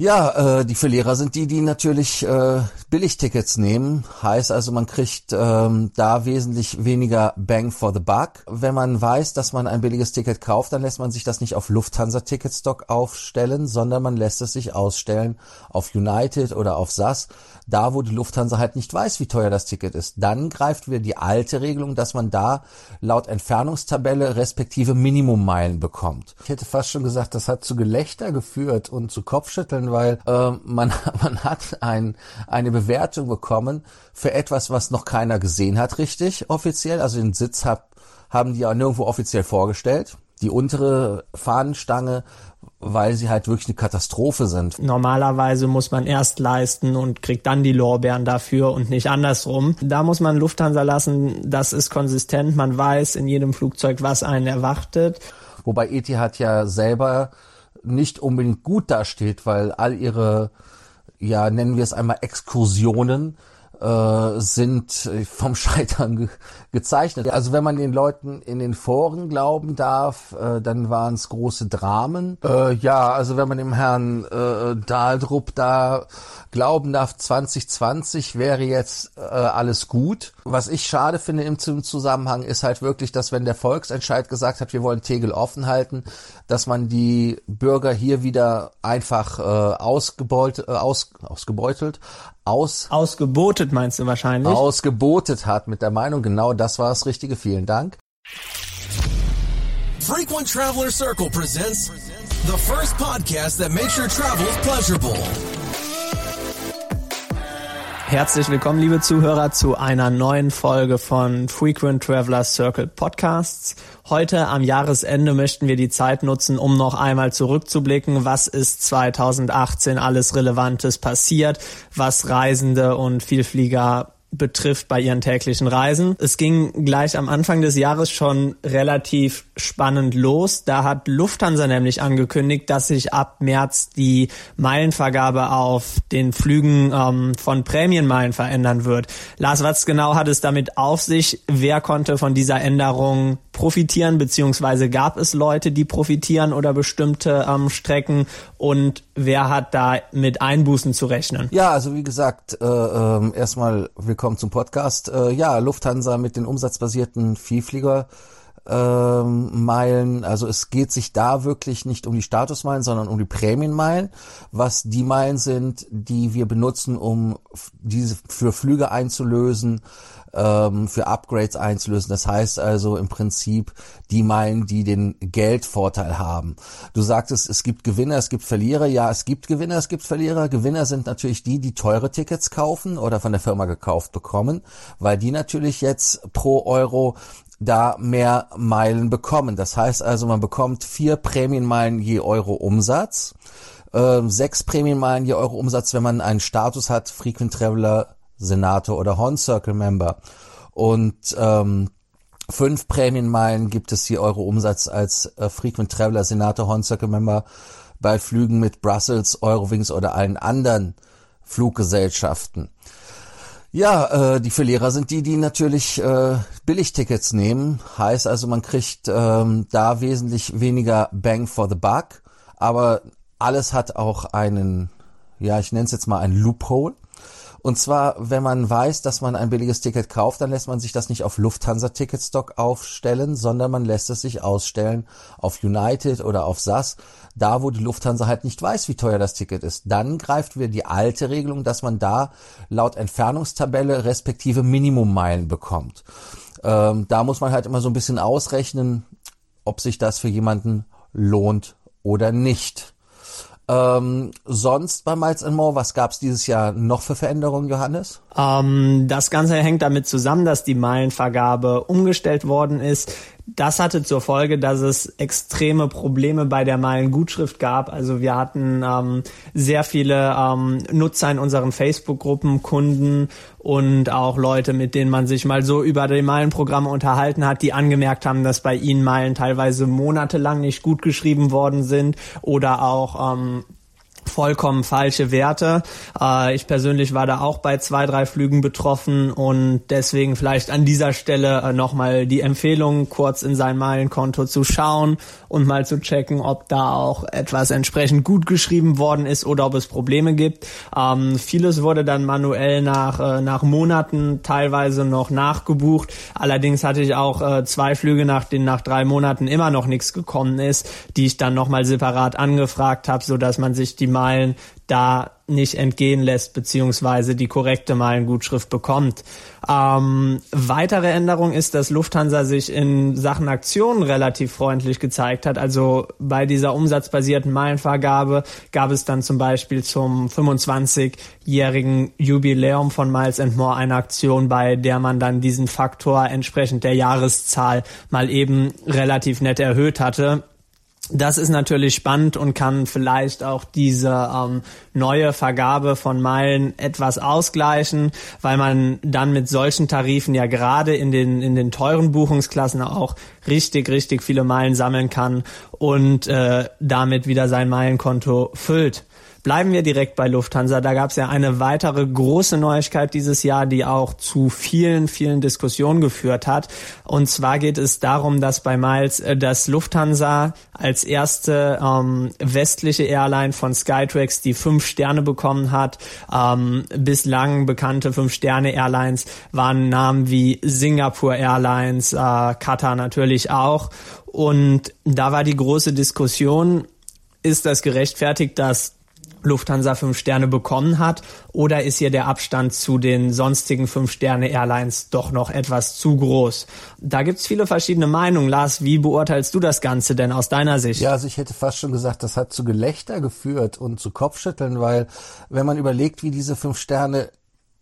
Ja, äh, die Verlierer sind die, die natürlich äh, Billigtickets nehmen. Heißt also, man kriegt ähm, da wesentlich weniger Bang for the Buck. Wenn man weiß, dass man ein billiges Ticket kauft, dann lässt man sich das nicht auf Lufthansa Ticketstock aufstellen, sondern man lässt es sich ausstellen auf United oder auf SAS, da wo die Lufthansa halt nicht weiß, wie teuer das Ticket ist. Dann greift wieder die alte Regelung, dass man da laut Entfernungstabelle respektive Minimummeilen bekommt. Ich hätte fast schon gesagt, das hat zu Gelächter geführt und zu Kopfschütteln weil äh, man, man hat ein, eine Bewertung bekommen für etwas, was noch keiner gesehen hat, richtig offiziell. Also den Sitz hab, haben die ja nirgendwo offiziell vorgestellt. Die untere Fahnenstange, weil sie halt wirklich eine Katastrophe sind. Normalerweise muss man erst leisten und kriegt dann die Lorbeeren dafür und nicht andersrum. Da muss man Lufthansa lassen, das ist konsistent, man weiß in jedem Flugzeug, was einen erwartet. Wobei Etihad ja selber nicht unbedingt gut dasteht, weil all ihre, ja, nennen wir es einmal Exkursionen, äh, sind vom Scheitern ge gezeichnet. Also wenn man den Leuten in den Foren glauben darf, äh, dann waren es große Dramen. Äh, ja, also wenn man dem Herrn äh, Dahldrup da glauben darf, 2020 wäre jetzt äh, alles gut. Was ich schade finde im Zusammenhang ist halt wirklich, dass wenn der Volksentscheid gesagt hat, wir wollen Tegel offen halten, dass man die Bürger hier wieder einfach äh, ausgebeut, äh, aus, ausgebeutelt, aus ausgebotet meinst du wahrscheinlich? Ausgebotet hat mit der Meinung, genau das war das Richtige. Vielen Dank. Frequent Traveler Circle presents the first podcast that makes your travels pleasurable. Herzlich willkommen, liebe Zuhörer, zu einer neuen Folge von Frequent Traveler Circle Podcasts. Heute am Jahresende möchten wir die Zeit nutzen, um noch einmal zurückzublicken, was ist 2018 alles Relevantes passiert, was Reisende und Vielflieger betrifft bei ihren täglichen Reisen. Es ging gleich am Anfang des Jahres schon relativ spannend los. Da hat Lufthansa nämlich angekündigt, dass sich ab März die Meilenvergabe auf den Flügen ähm, von Prämienmeilen verändern wird. Lars, was genau hat es damit auf sich? Wer konnte von dieser Änderung profitieren, beziehungsweise gab es Leute, die profitieren oder bestimmte ähm, Strecken und wer hat da mit Einbußen zu rechnen? Ja, also wie gesagt, äh, äh, erstmal willkommen zum Podcast. Äh, ja, Lufthansa mit den umsatzbasierten Vielflieger ähm, Meilen. Also es geht sich da wirklich nicht um die Statusmeilen, sondern um die Prämienmeilen, was die Meilen sind, die wir benutzen, um diese für Flüge einzulösen, ähm, für Upgrades einzulösen. Das heißt also im Prinzip die Meilen, die den Geldvorteil haben. Du sagtest, es gibt Gewinner, es gibt Verlierer. Ja, es gibt Gewinner, es gibt Verlierer. Gewinner sind natürlich die, die teure Tickets kaufen oder von der Firma gekauft bekommen, weil die natürlich jetzt pro Euro da mehr Meilen bekommen. Das heißt also, man bekommt vier Prämienmeilen je Euro Umsatz, äh, sechs Prämienmeilen je Euro Umsatz, wenn man einen Status hat, Frequent Traveler, Senator oder Horn Circle Member. Und ähm, fünf Prämienmeilen gibt es je Euro Umsatz als äh, Frequent Traveler, Senator, Horn Circle Member bei Flügen mit Brussels, Eurowings oder allen anderen Fluggesellschaften. Ja, äh, die Verlierer sind die, die natürlich äh, Billigtickets nehmen. Heißt also, man kriegt ähm, da wesentlich weniger Bang for the Buck. Aber alles hat auch einen, ja, ich nenne es jetzt mal ein Loophole. Und zwar, wenn man weiß, dass man ein billiges Ticket kauft, dann lässt man sich das nicht auf Lufthansa Ticketstock aufstellen, sondern man lässt es sich ausstellen auf United oder auf SAS, da wo die Lufthansa halt nicht weiß, wie teuer das Ticket ist. Dann greift wieder die alte Regelung, dass man da laut Entfernungstabelle respektive Minimummeilen bekommt. Ähm, da muss man halt immer so ein bisschen ausrechnen, ob sich das für jemanden lohnt oder nicht. Ähm, sonst bei Miles More, was gab es dieses Jahr noch für Veränderungen, Johannes? Ähm, das Ganze hängt damit zusammen, dass die Meilenvergabe umgestellt worden ist. Das hatte zur Folge, dass es extreme Probleme bei der Meilengutschrift gab. Also wir hatten ähm, sehr viele ähm, Nutzer in unseren Facebook-Gruppen, Kunden und auch Leute, mit denen man sich mal so über die Meilenprogramme unterhalten hat, die angemerkt haben, dass bei ihnen Meilen teilweise monatelang nicht gut geschrieben worden sind oder auch ähm, vollkommen falsche Werte. Äh, ich persönlich war da auch bei zwei, drei Flügen betroffen und deswegen vielleicht an dieser Stelle äh, nochmal die Empfehlung, kurz in sein Meilenkonto zu schauen und mal zu checken, ob da auch etwas entsprechend gut geschrieben worden ist oder ob es Probleme gibt. Ähm, vieles wurde dann manuell nach, äh, nach Monaten teilweise noch nachgebucht. Allerdings hatte ich auch äh, zwei Flüge, nach denen nach drei Monaten immer noch nichts gekommen ist, die ich dann nochmal separat angefragt habe, so man sich die Meilen da nicht entgehen lässt, beziehungsweise die korrekte Meilengutschrift bekommt. Ähm, weitere Änderung ist, dass Lufthansa sich in Sachen Aktionen relativ freundlich gezeigt hat. Also bei dieser umsatzbasierten Meilenvergabe gab es dann zum Beispiel zum 25-jährigen Jubiläum von Miles More eine Aktion, bei der man dann diesen Faktor entsprechend der Jahreszahl mal eben relativ nett erhöht hatte. Das ist natürlich spannend und kann vielleicht auch diese ähm, neue Vergabe von Meilen etwas ausgleichen, weil man dann mit solchen Tarifen ja gerade in den in den teuren Buchungsklassen auch richtig richtig viele Meilen sammeln kann und äh, damit wieder sein Meilenkonto füllt. Bleiben wir direkt bei Lufthansa. Da gab es ja eine weitere große Neuigkeit dieses Jahr, die auch zu vielen, vielen Diskussionen geführt hat. Und zwar geht es darum, dass bei Miles, äh, dass Lufthansa als erste ähm, westliche Airline von Skytrax die fünf Sterne bekommen hat. Ähm, bislang bekannte fünf Sterne Airlines waren Namen wie Singapore Airlines, äh, Qatar natürlich auch. Und da war die große Diskussion, ist das gerechtfertigt, dass Lufthansa fünf Sterne bekommen hat oder ist hier der Abstand zu den sonstigen fünf Sterne Airlines doch noch etwas zu groß? Da gibt's viele verschiedene Meinungen. Lars, wie beurteilst du das Ganze denn aus deiner Sicht? Ja, also ich hätte fast schon gesagt, das hat zu Gelächter geführt und zu Kopfschütteln, weil wenn man überlegt, wie diese fünf Sterne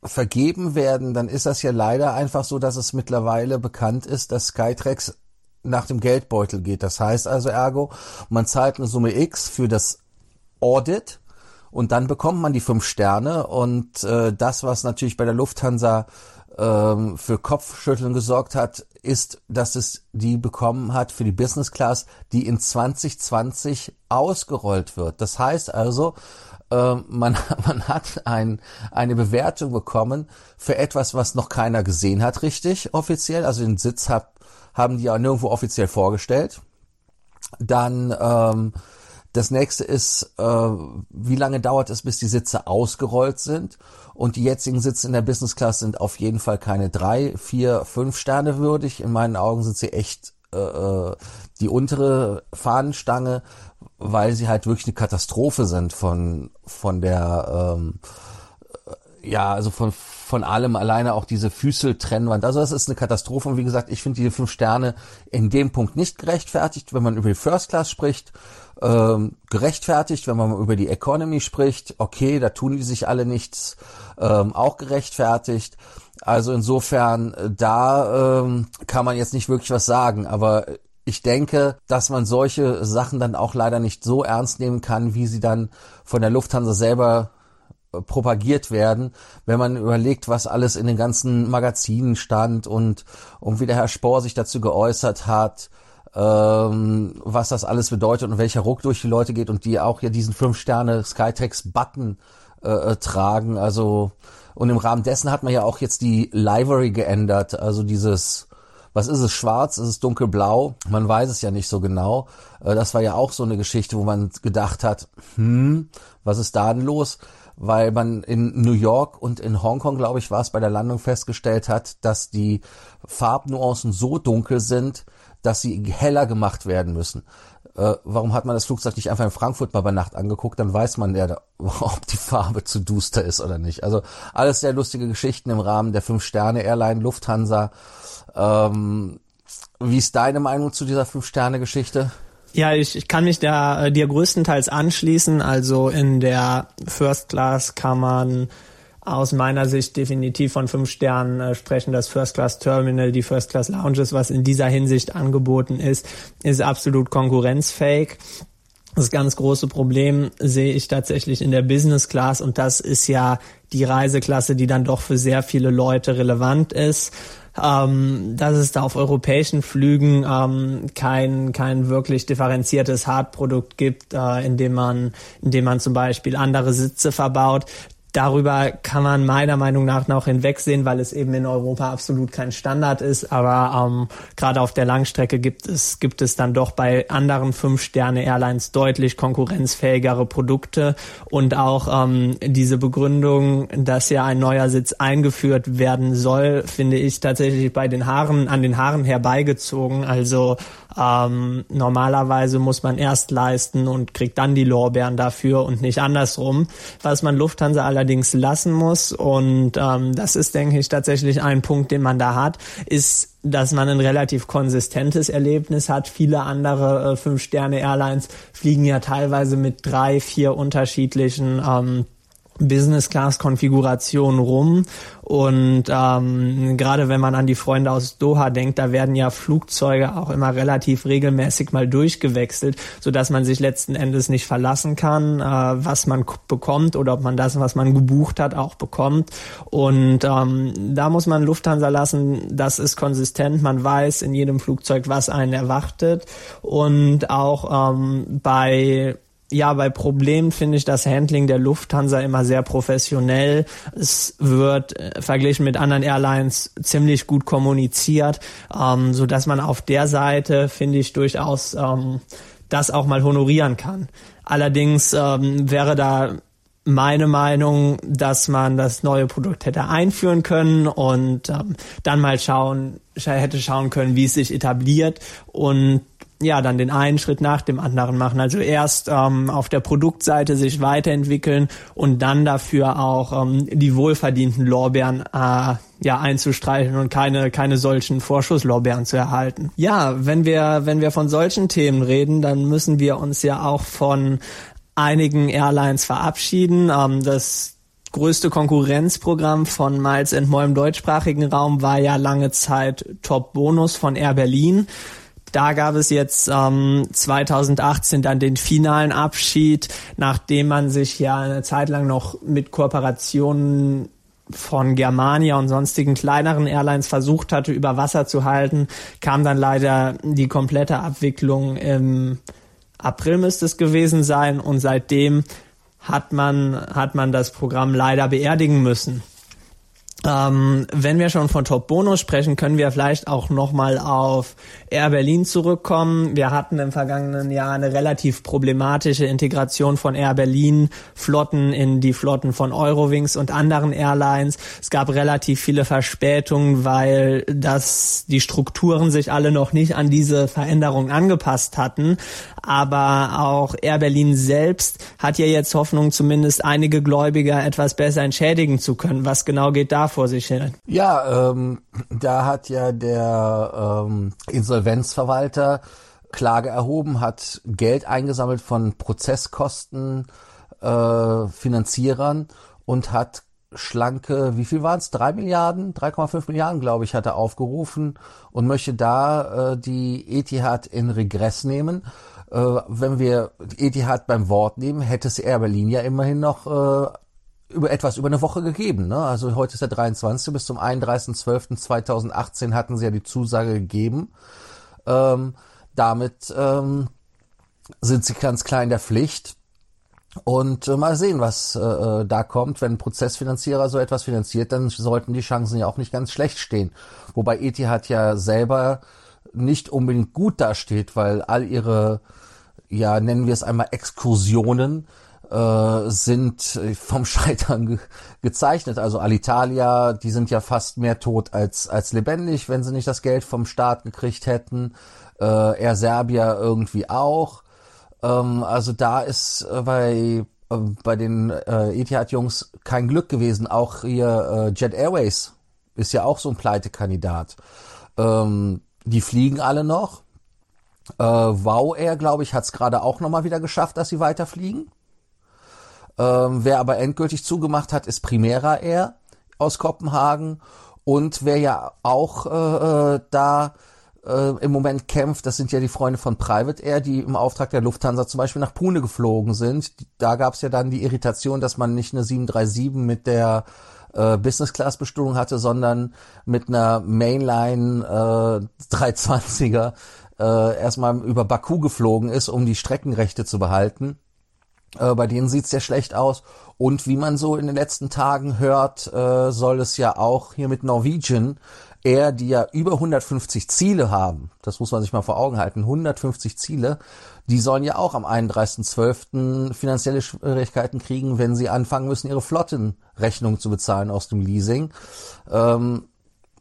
vergeben werden, dann ist das ja leider einfach so, dass es mittlerweile bekannt ist, dass Skytrax nach dem Geldbeutel geht. Das heißt also ergo, man zahlt eine Summe X für das Audit und dann bekommt man die fünf Sterne und äh, das, was natürlich bei der Lufthansa ähm, für Kopfschütteln gesorgt hat, ist, dass es die bekommen hat für die Business Class, die in 2020 ausgerollt wird. Das heißt also, äh, man, man hat ein, eine Bewertung bekommen für etwas, was noch keiner gesehen hat, richtig offiziell. Also den Sitz hab, haben die ja nirgendwo offiziell vorgestellt. Dann ähm, das nächste ist, äh, wie lange dauert es, bis die Sitze ausgerollt sind? Und die jetzigen Sitze in der Business Class sind auf jeden Fall keine drei, vier, fünf Sterne würdig. In meinen Augen sind sie echt äh, äh die untere Fahnenstange, weil sie halt wirklich eine Katastrophe sind von von der ähm, ja, also von, von allem alleine auch diese Füßeltrennwand. Also das ist eine Katastrophe. Und wie gesagt, ich finde diese fünf Sterne in dem Punkt nicht gerechtfertigt, wenn man über die First Class spricht ähm, gerechtfertigt, wenn man über die Economy spricht, okay, da tun die sich alle nichts, ähm, auch gerechtfertigt. Also insofern, äh, da ähm, kann man jetzt nicht wirklich was sagen, aber ich denke, dass man solche Sachen dann auch leider nicht so ernst nehmen kann, wie sie dann von der Lufthansa selber äh, propagiert werden, wenn man überlegt, was alles in den ganzen Magazinen stand und, und wie der Herr Spohr sich dazu geäußert hat, ähm, was das alles bedeutet und welcher Ruck durch die Leute geht und die auch ja diesen fünf Sterne Skytex Button äh, äh, tragen. Also und im Rahmen dessen hat man ja auch jetzt die Livery geändert, also dieses was ist es, schwarz, ist es dunkelblau? Man weiß es ja nicht so genau. Äh, das war ja auch so eine Geschichte, wo man gedacht hat, hm, was ist da denn los? Weil man in New York und in Hongkong, glaube ich, war es bei der Landung festgestellt hat, dass die Farbnuancen so dunkel sind, dass sie heller gemacht werden müssen. Äh, warum hat man das Flugzeug nicht einfach in Frankfurt mal bei Nacht angeguckt? Dann weiß man ja, ob die Farbe zu duster ist oder nicht. Also alles sehr lustige Geschichten im Rahmen der Fünf-Sterne-Airline Lufthansa. Ähm, wie ist deine Meinung zu dieser Fünf-Sterne-Geschichte? Ja, ich, ich kann mich da äh, dir größtenteils anschließen. Also in der First Class kann man aus meiner Sicht definitiv von fünf Sternen äh, sprechen. Das First Class Terminal, die First Class Lounges, was in dieser Hinsicht angeboten ist, ist absolut konkurrenzfähig. Das ganz große Problem sehe ich tatsächlich in der Business Class und das ist ja die Reiseklasse, die dann doch für sehr viele Leute relevant ist. ähm, dass es da auf europäischen Flügen ähm, kein kein wirklich differenziertes Hardprodukt gibt, äh, in dem man in dem man zum Beispiel andere Sitze verbaut. Darüber kann man meiner Meinung nach noch hinwegsehen, weil es eben in Europa absolut kein Standard ist. Aber ähm, gerade auf der Langstrecke gibt es, gibt es dann doch bei anderen Fünf-Sterne-Airlines deutlich konkurrenzfähigere Produkte. Und auch ähm, diese Begründung, dass ja ein neuer Sitz eingeführt werden soll, finde ich tatsächlich bei den Haaren, an den Haaren herbeigezogen. Also ähm, normalerweise muss man erst leisten und kriegt dann die Lorbeeren dafür und nicht andersrum. Was man Lufthansa allerdings lassen muss, und ähm, das ist, denke ich, tatsächlich ein Punkt, den man da hat, ist, dass man ein relativ konsistentes Erlebnis hat. Viele andere äh, Fünf-Sterne-Airlines fliegen ja teilweise mit drei, vier unterschiedlichen ähm, Business-Class-Konfiguration rum. Und ähm, gerade wenn man an die Freunde aus Doha denkt, da werden ja Flugzeuge auch immer relativ regelmäßig mal durchgewechselt, so dass man sich letzten Endes nicht verlassen kann, äh, was man bekommt oder ob man das, was man gebucht hat, auch bekommt. Und ähm, da muss man Lufthansa lassen, das ist konsistent. Man weiß in jedem Flugzeug, was einen erwartet. Und auch ähm, bei ja, bei Problemen finde ich das Handling der Lufthansa immer sehr professionell. Es wird äh, verglichen mit anderen Airlines ziemlich gut kommuniziert, ähm, so dass man auf der Seite finde ich durchaus ähm, das auch mal honorieren kann. Allerdings ähm, wäre da meine Meinung, dass man das neue Produkt hätte einführen können und ähm, dann mal schauen, hätte schauen können, wie es sich etabliert und ja, dann den einen Schritt nach dem anderen machen. Also erst ähm, auf der Produktseite sich weiterentwickeln und dann dafür auch ähm, die wohlverdienten Lorbeeren äh, ja einzustreichen und keine keine solchen Vorschusslorbeeren zu erhalten. Ja, wenn wir wenn wir von solchen Themen reden, dann müssen wir uns ja auch von einigen Airlines verabschieden. Ähm, das größte Konkurrenzprogramm von Miles More im deutschsprachigen Raum war ja lange Zeit Top Bonus von Air Berlin. Da gab es jetzt ähm, 2018 dann den finalen Abschied, nachdem man sich ja eine Zeit lang noch mit Kooperationen von Germania und sonstigen kleineren Airlines versucht hatte, über Wasser zu halten, kam dann leider die komplette Abwicklung im April müsste es gewesen sein und seitdem hat man, hat man das Programm leider beerdigen müssen. Ähm, wenn wir schon von Top Bonus sprechen, können wir vielleicht auch nochmal auf Air Berlin zurückkommen. Wir hatten im vergangenen Jahr eine relativ problematische Integration von Air Berlin Flotten in die Flotten von Eurowings und anderen Airlines. Es gab relativ viele Verspätungen, weil das die Strukturen sich alle noch nicht an diese Veränderung angepasst hatten. Aber auch Air Berlin selbst hat ja jetzt Hoffnung, zumindest einige Gläubiger etwas besser entschädigen zu können. Was genau geht da vor sich hin? Ja, ähm, da hat ja der ähm, Insolvenzverwalter Klage erhoben, hat Geld eingesammelt von Prozesskosten äh, Finanzierern und hat schlanke, wie viel waren es? Drei Milliarden, 3,5 Milliarden, glaube ich, hat er aufgerufen und möchte da äh, die Etihad in Regress nehmen. Äh, wenn wir Etihad beim Wort nehmen, hätte es Air Berlin ja immerhin noch äh, über etwas über eine Woche gegeben. Ne? Also heute ist der 23. bis zum 31.12.2018 hatten sie ja die Zusage gegeben. Ähm, damit ähm, sind sie ganz klar in der Pflicht. Und äh, mal sehen, was äh, äh, da kommt. Wenn ein Prozessfinanzierer so etwas finanziert, dann sollten die Chancen ja auch nicht ganz schlecht stehen. Wobei Etihad ja selber nicht unbedingt gut dasteht, weil all ihre, ja, nennen wir es einmal Exkursionen, äh, sind vom Scheitern ge gezeichnet. Also Alitalia, die sind ja fast mehr tot als, als lebendig, wenn sie nicht das Geld vom Staat gekriegt hätten. Äh, Air Serbia irgendwie auch. Ähm, also da ist äh, bei äh, bei den äh, Etihad-Jungs kein Glück gewesen. Auch hier äh, Jet Airways ist ja auch so ein Pleitekandidat. Ähm, die fliegen alle noch. Äh, wow Air, glaube ich, hat es gerade auch nochmal wieder geschafft, dass sie weiterfliegen. Ähm, wer aber endgültig zugemacht hat, ist Primera Air aus Kopenhagen. Und wer ja auch äh, äh, da äh, im Moment kämpft, das sind ja die Freunde von Private Air, die im Auftrag der Lufthansa zum Beispiel nach Pune geflogen sind. Da gab es ja dann die Irritation, dass man nicht eine 737 mit der äh, Business-Class-Bestuhlung hatte, sondern mit einer Mainline äh, 320er äh, erstmal über Baku geflogen ist, um die Streckenrechte zu behalten. Äh, bei denen sieht's sehr schlecht aus. Und wie man so in den letzten Tagen hört, äh, soll es ja auch hier mit Norwegian Air, die ja über 150 Ziele haben, das muss man sich mal vor Augen halten, 150 Ziele, die sollen ja auch am 31.12. finanzielle Schwierigkeiten kriegen, wenn sie anfangen müssen, ihre Flottenrechnung zu bezahlen aus dem Leasing. Ähm,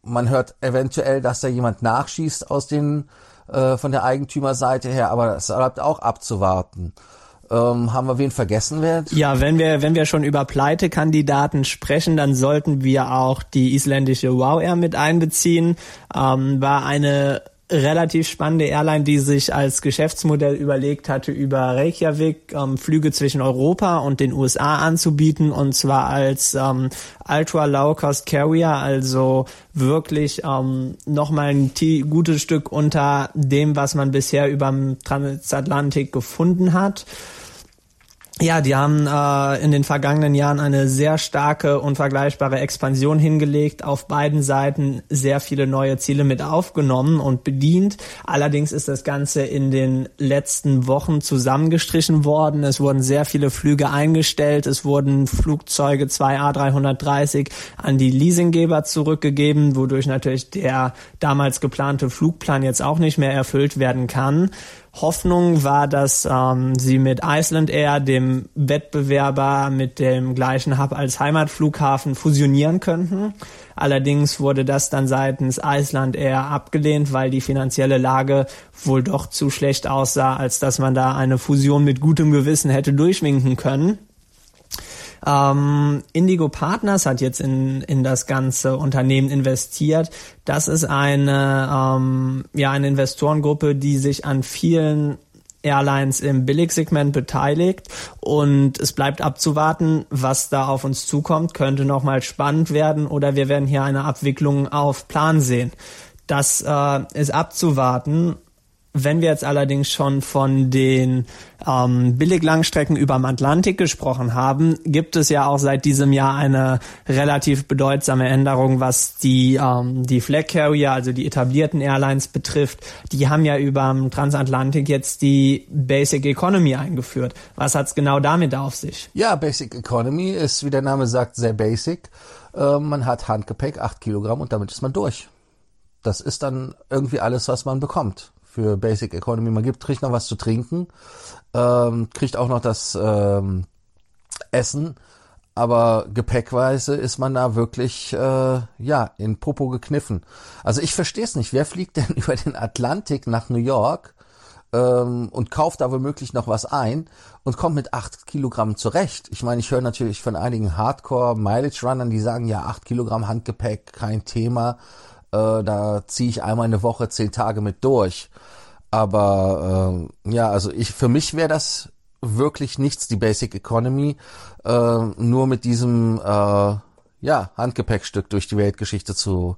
man hört eventuell, dass da jemand nachschießt aus den äh, von der Eigentümerseite her, aber das bleibt auch abzuwarten. Ähm, haben wir wen vergessen? Wer? Ja, wenn wir, wenn wir schon über Pleitekandidaten sprechen, dann sollten wir auch die isländische Wow Air mit einbeziehen. Ähm, war eine relativ spannende Airline, die sich als Geschäftsmodell überlegt hatte, über Reykjavik ähm, Flüge zwischen Europa und den USA anzubieten und zwar als ähm, Ultra Low Cost Carrier, also wirklich ähm, nochmal ein gutes Stück unter dem, was man bisher über Transatlantik gefunden hat. Ja, die haben äh, in den vergangenen Jahren eine sehr starke und vergleichbare Expansion hingelegt, auf beiden Seiten sehr viele neue Ziele mit aufgenommen und bedient. Allerdings ist das Ganze in den letzten Wochen zusammengestrichen worden. Es wurden sehr viele Flüge eingestellt, es wurden Flugzeuge 2 A330 an die Leasinggeber zurückgegeben, wodurch natürlich der damals geplante Flugplan jetzt auch nicht mehr erfüllt werden kann. Hoffnung war, dass ähm, sie mit Iceland Air, dem Wettbewerber mit dem gleichen Hub als Heimatflughafen, fusionieren könnten. Allerdings wurde das dann seitens Iceland Air abgelehnt, weil die finanzielle Lage wohl doch zu schlecht aussah, als dass man da eine Fusion mit gutem Gewissen hätte durchwinken können. Ähm, Indigo Partners hat jetzt in, in das ganze Unternehmen investiert. Das ist eine, ähm, ja, eine Investorengruppe, die sich an vielen Airlines im Billigsegment beteiligt und es bleibt abzuwarten, was da auf uns zukommt. Könnte nochmal spannend werden oder wir werden hier eine Abwicklung auf Plan sehen. Das äh, ist abzuwarten wenn wir jetzt allerdings schon von den ähm, Billiglangstrecken überm Atlantik gesprochen haben, gibt es ja auch seit diesem Jahr eine relativ bedeutsame Änderung, was die, ähm, die Flag Carrier, also die etablierten Airlines betrifft. Die haben ja überm Transatlantik jetzt die Basic Economy eingeführt. Was hat's genau damit auf sich? Ja, Basic Economy ist, wie der Name sagt, sehr basic. Äh, man hat Handgepäck, acht Kilogramm und damit ist man durch. Das ist dann irgendwie alles, was man bekommt für Basic Economy. Man gibt, kriegt noch was zu trinken, ähm, kriegt auch noch das ähm, Essen, aber gepäckweise ist man da wirklich äh, ja in Popo gekniffen. Also ich verstehe es nicht. Wer fliegt denn über den Atlantik nach New York ähm, und kauft da womöglich noch was ein und kommt mit acht Kilogramm zurecht? Ich meine, ich höre natürlich von einigen Hardcore-Mileage-Runnern, die sagen, ja, acht Kilogramm Handgepäck, kein Thema. Äh, da ziehe ich einmal eine Woche zehn Tage mit durch. Aber äh, ja, also ich für mich wäre das wirklich nichts, die Basic Economy, äh, nur mit diesem äh, ja, Handgepäckstück durch die Weltgeschichte zu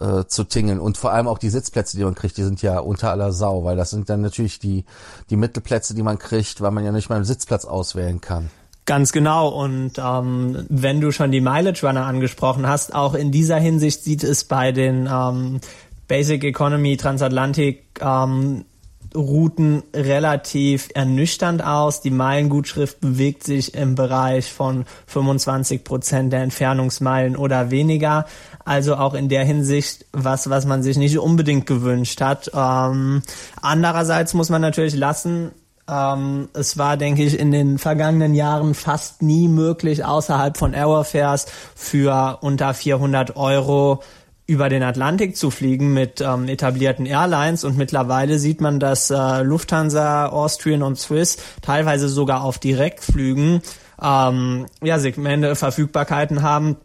äh, zu tingeln und vor allem auch die Sitzplätze, die man kriegt, die sind ja unter aller Sau, weil das sind dann natürlich die die Mittelplätze, die man kriegt, weil man ja nicht mal einen Sitzplatz auswählen kann. Ganz genau. Und ähm, wenn du schon die Mileage Runner angesprochen hast, auch in dieser Hinsicht sieht es bei den ähm, Basic Economy Transatlantik ähm, Routen relativ ernüchternd aus. Die Meilengutschrift bewegt sich im Bereich von 25 Prozent der Entfernungsmeilen oder weniger. Also auch in der Hinsicht was, was man sich nicht unbedingt gewünscht hat. Ähm, andererseits muss man natürlich lassen, ähm, es war, denke ich, in den vergangenen Jahren fast nie möglich, außerhalb von Aerofares für unter 400 Euro über den Atlantik zu fliegen mit ähm, etablierten Airlines. Und mittlerweile sieht man, dass äh, Lufthansa, Austrian und Swiss teilweise sogar auf Direktflügen ähm, ja, Segmente, Verfügbarkeiten haben,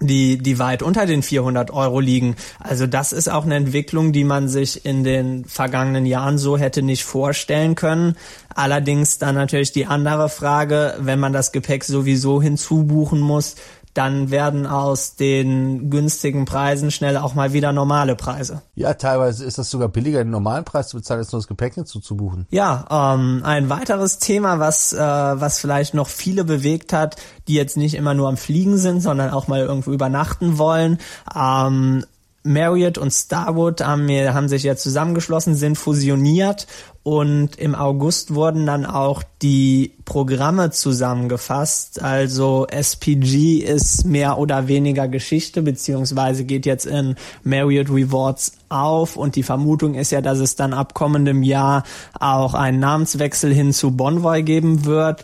die, die weit unter den 400 Euro liegen. Also das ist auch eine Entwicklung, die man sich in den vergangenen Jahren so hätte nicht vorstellen können. Allerdings dann natürlich die andere Frage, wenn man das Gepäck sowieso hinzubuchen muss, dann werden aus den günstigen Preisen schnell auch mal wieder normale Preise. Ja, teilweise ist das sogar billiger, den normalen Preis zu bezahlen, als nur das Gepäck dazu zu buchen. Ja, ähm, ein weiteres Thema, was, äh, was vielleicht noch viele bewegt hat, die jetzt nicht immer nur am Fliegen sind, sondern auch mal irgendwo übernachten wollen. Ähm, Marriott und Starwood haben, haben sich ja zusammengeschlossen, sind fusioniert und im August wurden dann auch die Programme zusammengefasst. Also SPG ist mehr oder weniger Geschichte, beziehungsweise geht jetzt in Marriott Rewards auf und die Vermutung ist ja, dass es dann ab kommendem Jahr auch einen Namenswechsel hin zu Bonvoy geben wird.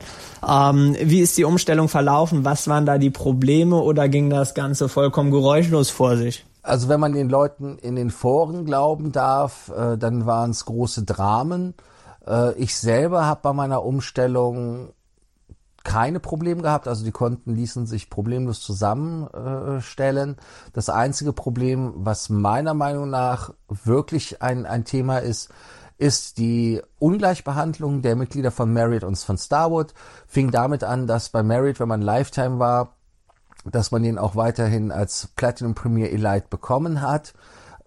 Ähm, wie ist die Umstellung verlaufen? Was waren da die Probleme oder ging das Ganze vollkommen geräuschlos vor sich? Also wenn man den Leuten in den Foren glauben darf, äh, dann waren es große Dramen. Äh, ich selber habe bei meiner Umstellung keine Probleme gehabt, also die Konten ließen sich problemlos zusammenstellen. Das einzige Problem, was meiner Meinung nach wirklich ein, ein Thema ist, ist die Ungleichbehandlung der Mitglieder von Marriott und von Starwood. Fing damit an, dass bei Marriott, wenn man Lifetime war, dass man ihn auch weiterhin als Platinum Premier Elite bekommen hat,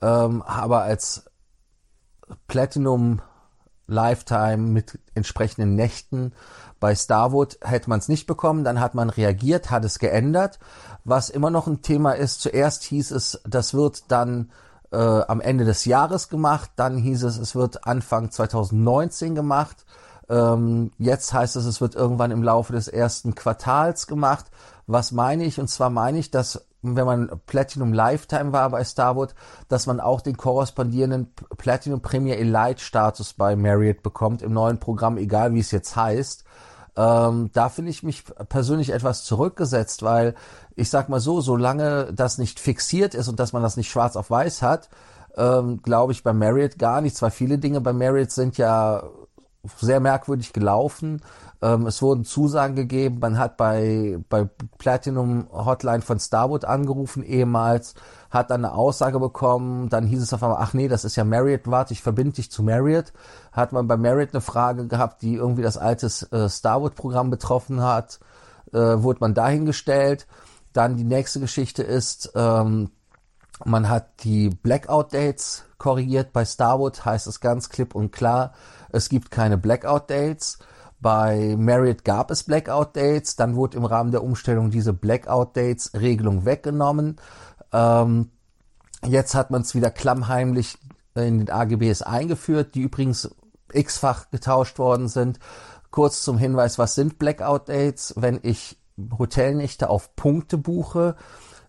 ähm, aber als Platinum Lifetime mit entsprechenden Nächten bei Starwood hätte man es nicht bekommen, dann hat man reagiert, hat es geändert, was immer noch ein Thema ist. Zuerst hieß es, das wird dann äh, am Ende des Jahres gemacht, dann hieß es, es wird Anfang 2019 gemacht, ähm, jetzt heißt es, es wird irgendwann im Laufe des ersten Quartals gemacht. Was meine ich? Und zwar meine ich, dass wenn man Platinum Lifetime war bei Starwood, dass man auch den korrespondierenden Platinum Premier Elite Status bei Marriott bekommt im neuen Programm, egal wie es jetzt heißt. Ähm, da finde ich mich persönlich etwas zurückgesetzt, weil ich sag mal so, solange das nicht fixiert ist und dass man das nicht schwarz auf weiß hat, ähm, glaube ich bei Marriott gar nichts, weil viele Dinge bei Marriott sind ja sehr merkwürdig gelaufen. Ähm, es wurden Zusagen gegeben. Man hat bei, bei Platinum Hotline von Starwood angerufen ehemals, hat dann eine Aussage bekommen. Dann hieß es auf einmal, ach nee, das ist ja Marriott, warte, ich verbinde dich zu Marriott. Hat man bei Marriott eine Frage gehabt, die irgendwie das alte äh, Starwood-Programm betroffen hat, äh, wurde man dahingestellt. Dann die nächste Geschichte ist, ähm, man hat die Blackout-Dates korrigiert. Bei Starwood heißt es ganz klipp und klar, es gibt keine Blackout-Dates. Bei Marriott gab es Blackout-Dates, dann wurde im Rahmen der Umstellung diese Blackout-Dates-Regelung weggenommen. Ähm, jetzt hat man es wieder klammheimlich in den AGBs eingeführt, die übrigens x-fach getauscht worden sind. Kurz zum Hinweis, was sind Blackout-Dates? Wenn ich Hotelnächte auf Punkte buche,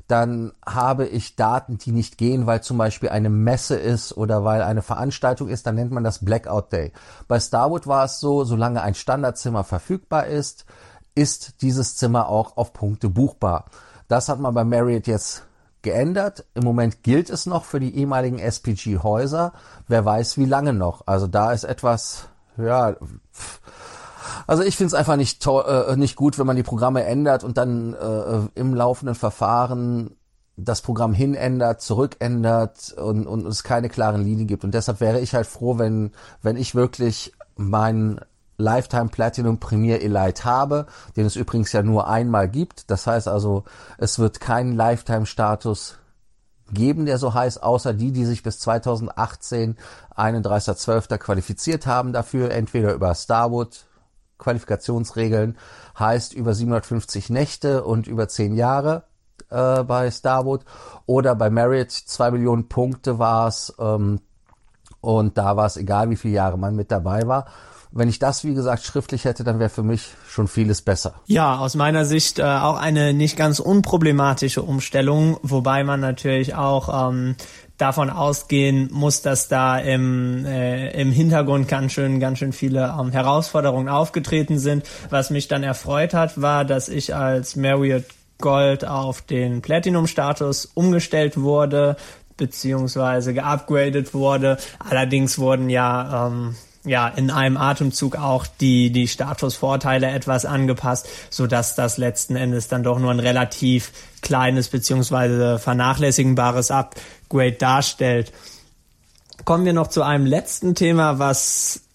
dann habe ich Daten, die nicht gehen, weil zum Beispiel eine Messe ist oder weil eine Veranstaltung ist, dann nennt man das Blackout Day. Bei Starwood war es so, solange ein Standardzimmer verfügbar ist, ist dieses Zimmer auch auf Punkte buchbar. Das hat man bei Marriott jetzt geändert. Im Moment gilt es noch für die ehemaligen SPG-Häuser. Wer weiß, wie lange noch. Also da ist etwas, ja, pff, also ich finde es einfach nicht, äh, nicht gut, wenn man die Programme ändert und dann äh, im laufenden Verfahren das Programm hinändert, zurückändert und, und es keine klaren Linien gibt. Und deshalb wäre ich halt froh, wenn, wenn ich wirklich meinen Lifetime Platinum Premier Elite habe, den es übrigens ja nur einmal gibt. Das heißt also, es wird keinen Lifetime Status geben, der so heißt, außer die, die sich bis 2018 31.12. qualifiziert haben dafür, entweder über Starwood, Qualifikationsregeln heißt über 750 Nächte und über 10 Jahre äh, bei Starwood oder bei Marriott 2 Millionen Punkte war es ähm, und da war es egal, wie viele Jahre man mit dabei war. Wenn ich das, wie gesagt, schriftlich hätte, dann wäre für mich schon vieles besser. Ja, aus meiner Sicht äh, auch eine nicht ganz unproblematische Umstellung, wobei man natürlich auch ähm, davon ausgehen muss, dass da im, äh, im Hintergrund ganz schön, ganz schön viele ähm, Herausforderungen aufgetreten sind. Was mich dann erfreut hat, war, dass ich als Marriott Gold auf den Platinum-Status umgestellt wurde, beziehungsweise geupgradet wurde. Allerdings wurden ja ähm, ja in einem Atemzug auch die die Statusvorteile etwas angepasst, so dass das letzten Endes dann doch nur ein relativ kleines beziehungsweise vernachlässigbares Upgrade darstellt. Kommen wir noch zu einem letzten Thema, was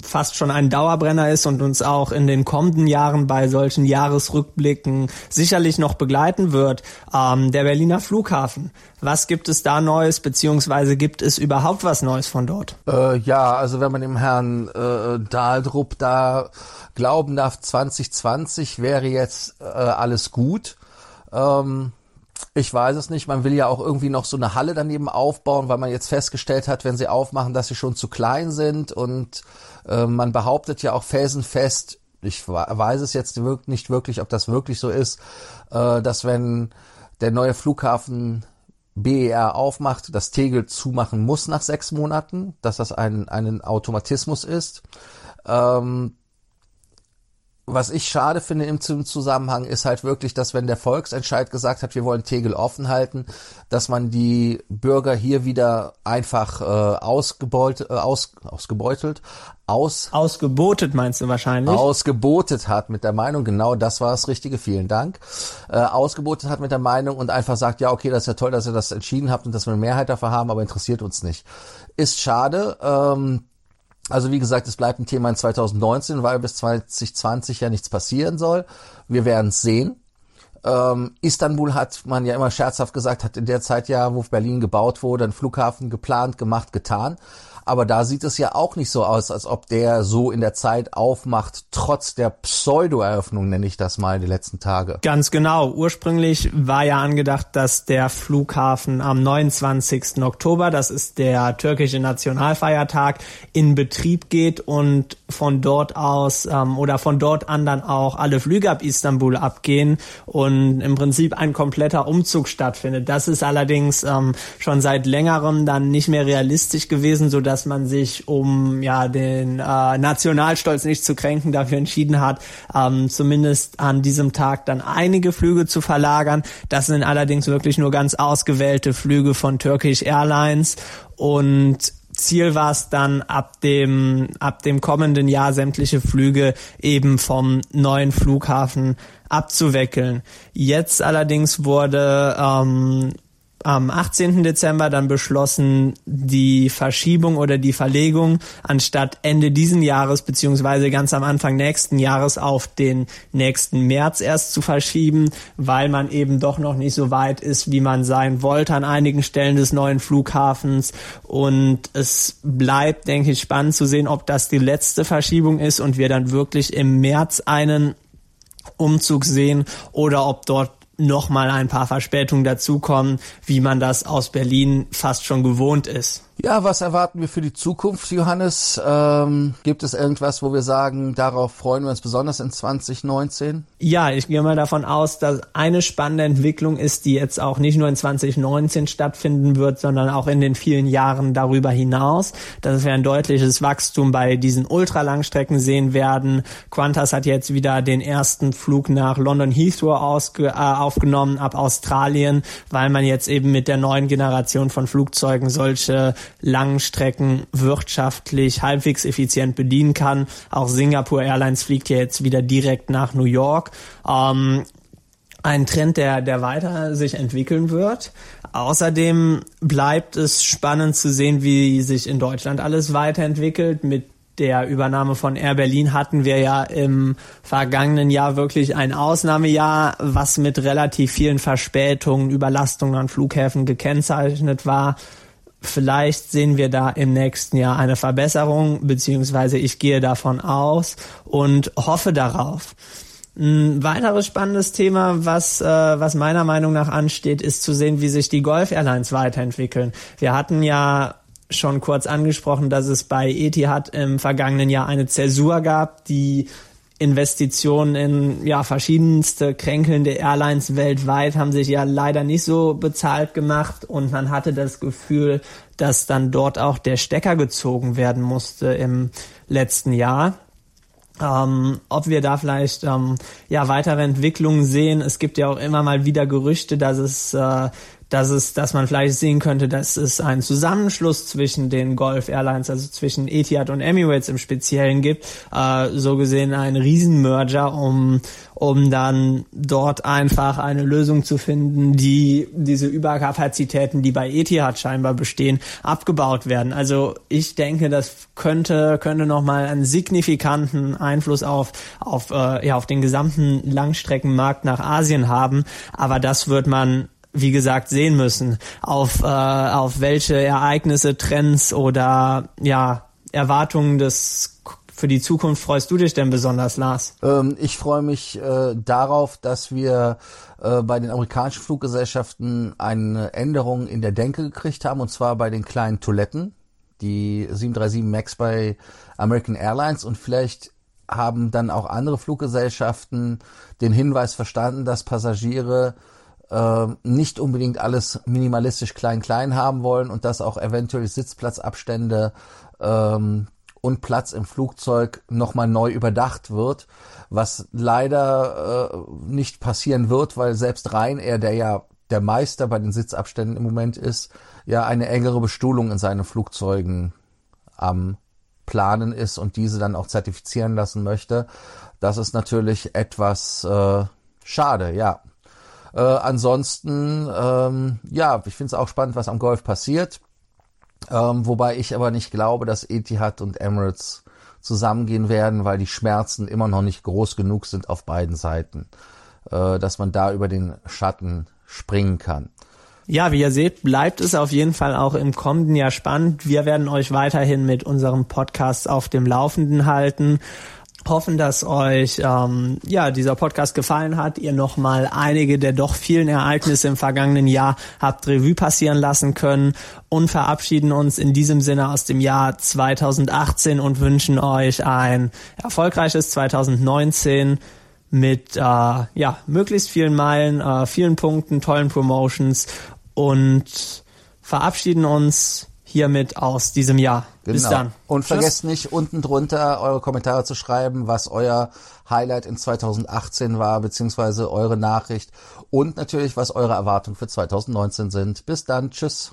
fast schon ein Dauerbrenner ist und uns auch in den kommenden Jahren bei solchen Jahresrückblicken sicherlich noch begleiten wird, ähm, der Berliner Flughafen. Was gibt es da Neues, beziehungsweise gibt es überhaupt was Neues von dort? Äh, ja, also wenn man dem Herrn äh, Dahldrup da glauben darf, 2020 wäre jetzt äh, alles gut. Ähm, ich weiß es nicht. Man will ja auch irgendwie noch so eine Halle daneben aufbauen, weil man jetzt festgestellt hat, wenn sie aufmachen, dass sie schon zu klein sind. Und äh, man behauptet ja auch felsenfest, ich weiß es jetzt nicht wirklich, ob das wirklich so ist, äh, dass wenn der neue Flughafen BER aufmacht, das Tegel zumachen muss nach sechs Monaten, dass das ein, ein Automatismus ist. Ähm, was ich schade finde im Zusammenhang ist halt wirklich, dass wenn der Volksentscheid gesagt hat, wir wollen Tegel offen halten, dass man die Bürger hier wieder einfach äh, ausgebeut, äh, aus, ausgebeutelt, aus ausgebotet meinst du wahrscheinlich? Ausgebotet hat mit der Meinung, genau das war das Richtige, vielen Dank. Äh, ausgebotet hat mit der Meinung und einfach sagt, ja okay, das ist ja toll, dass ihr das entschieden habt und dass wir eine Mehrheit dafür haben, aber interessiert uns nicht. Ist schade. Ähm, also wie gesagt, es bleibt ein Thema in 2019, weil bis 2020 ja nichts passieren soll. Wir werden es sehen. Ähm, Istanbul hat man ja immer scherzhaft gesagt, hat in der Zeit ja, wo Berlin gebaut wurde, einen Flughafen geplant, gemacht, getan. Aber da sieht es ja auch nicht so aus, als ob der so in der Zeit aufmacht, trotz der Pseudo-Eröffnung, nenne ich das mal, die letzten Tage. Ganz genau. Ursprünglich war ja angedacht, dass der Flughafen am 29. Oktober, das ist der türkische Nationalfeiertag, in Betrieb geht und von dort aus ähm, oder von dort an dann auch alle Flüge ab Istanbul abgehen und im Prinzip ein kompletter Umzug stattfindet. Das ist allerdings ähm, schon seit längerem dann nicht mehr realistisch gewesen, so dass man sich, um ja den äh, Nationalstolz nicht zu kränken, dafür entschieden hat, ähm, zumindest an diesem Tag dann einige Flüge zu verlagern. Das sind allerdings wirklich nur ganz ausgewählte Flüge von Turkish Airlines und Ziel war es dann ab dem ab dem kommenden Jahr sämtliche Flüge eben vom neuen Flughafen abzuwickeln. Jetzt allerdings wurde ähm, am 18. Dezember dann beschlossen, die Verschiebung oder die Verlegung anstatt Ende diesen Jahres beziehungsweise ganz am Anfang nächsten Jahres auf den nächsten März erst zu verschieben, weil man eben doch noch nicht so weit ist, wie man sein wollte an einigen Stellen des neuen Flughafens. Und es bleibt, denke ich, spannend zu sehen, ob das die letzte Verschiebung ist und wir dann wirklich im März einen Umzug sehen oder ob dort noch mal ein paar Verspätungen dazukommen, wie man das aus Berlin fast schon gewohnt ist. Ja, was erwarten wir für die Zukunft, Johannes? Ähm, gibt es irgendwas, wo wir sagen, darauf freuen wir uns besonders in 2019? Ja, ich gehe mal davon aus, dass eine spannende Entwicklung ist, die jetzt auch nicht nur in 2019 stattfinden wird, sondern auch in den vielen Jahren darüber hinaus, dass wir ein deutliches Wachstum bei diesen Ultralangstrecken sehen werden. Qantas hat jetzt wieder den ersten Flug nach London Heathrow äh, aufgenommen ab Australien, weil man jetzt eben mit der neuen Generation von Flugzeugen solche langen Strecken wirtschaftlich halbwegs effizient bedienen kann. Auch Singapore Airlines fliegt ja jetzt wieder direkt nach New York. Ähm, ein Trend, der, der weiter sich entwickeln wird. Außerdem bleibt es spannend zu sehen, wie sich in Deutschland alles weiterentwickelt. Mit der Übernahme von Air Berlin hatten wir ja im vergangenen Jahr wirklich ein Ausnahmejahr, was mit relativ vielen Verspätungen, Überlastungen an Flughäfen gekennzeichnet war. Vielleicht sehen wir da im nächsten Jahr eine Verbesserung, beziehungsweise ich gehe davon aus und hoffe darauf. Ein weiteres spannendes Thema, was, äh, was meiner Meinung nach ansteht, ist zu sehen, wie sich die Golf Airlines weiterentwickeln. Wir hatten ja schon kurz angesprochen, dass es bei Etihad im vergangenen Jahr eine Zäsur gab, die Investitionen in ja verschiedenste kränkelnde Airlines weltweit haben sich ja leider nicht so bezahlt gemacht und man hatte das Gefühl, dass dann dort auch der Stecker gezogen werden musste im letzten Jahr. Ähm, ob wir da vielleicht ähm, ja weitere Entwicklungen sehen. Es gibt ja auch immer mal wieder Gerüchte, dass es äh, dass es, dass man vielleicht sehen könnte, dass es einen Zusammenschluss zwischen den Gulf Airlines, also zwischen Etihad und Emirates im Speziellen gibt, äh, so gesehen ein Riesenmerger, um um dann dort einfach eine Lösung zu finden, die diese Überkapazitäten, die bei Etihad scheinbar bestehen, abgebaut werden. Also ich denke, das könnte könnte noch mal einen signifikanten Einfluss auf auf äh, ja auf den gesamten Langstreckenmarkt nach Asien haben, aber das wird man wie gesagt sehen müssen, auf äh, auf welche Ereignisse, Trends oder ja Erwartungen des für die Zukunft freust du dich denn besonders, Lars? Ähm, ich freue mich äh, darauf, dass wir äh, bei den amerikanischen Fluggesellschaften eine Änderung in der Denke gekriegt haben, und zwar bei den kleinen Toiletten, die 737 MAX bei American Airlines und vielleicht haben dann auch andere Fluggesellschaften den Hinweis verstanden, dass Passagiere äh, nicht unbedingt alles minimalistisch klein-klein haben wollen und dass auch eventuell Sitzplatzabstände ähm, und Platz im Flugzeug nochmal neu überdacht wird, was leider äh, nicht passieren wird, weil selbst Ryanair, der ja der Meister bei den Sitzabständen im Moment ist, ja eine engere Bestuhlung in seinen Flugzeugen am Planen ist und diese dann auch zertifizieren lassen möchte. Das ist natürlich etwas äh, schade, ja. Äh, ansonsten, ähm, ja, ich finde es auch spannend, was am Golf passiert. Ähm, wobei ich aber nicht glaube, dass Etihad und Emirates zusammengehen werden, weil die Schmerzen immer noch nicht groß genug sind auf beiden Seiten, äh, dass man da über den Schatten springen kann. Ja, wie ihr seht, bleibt es auf jeden Fall auch im kommenden Jahr spannend. Wir werden euch weiterhin mit unserem Podcast auf dem Laufenden halten hoffen, dass euch ähm, ja dieser Podcast gefallen hat. Ihr noch mal einige der doch vielen Ereignisse im vergangenen Jahr habt Revue passieren lassen können und verabschieden uns in diesem Sinne aus dem Jahr 2018 und wünschen euch ein erfolgreiches 2019 mit äh, ja möglichst vielen Meilen, äh, vielen Punkten, tollen Promotions und verabschieden uns hiermit aus diesem Jahr. Genau. Bis dann. Und Tschüss. vergesst nicht, unten drunter eure Kommentare zu schreiben, was euer Highlight in 2018 war, beziehungsweise eure Nachricht und natürlich, was eure Erwartungen für 2019 sind. Bis dann. Tschüss.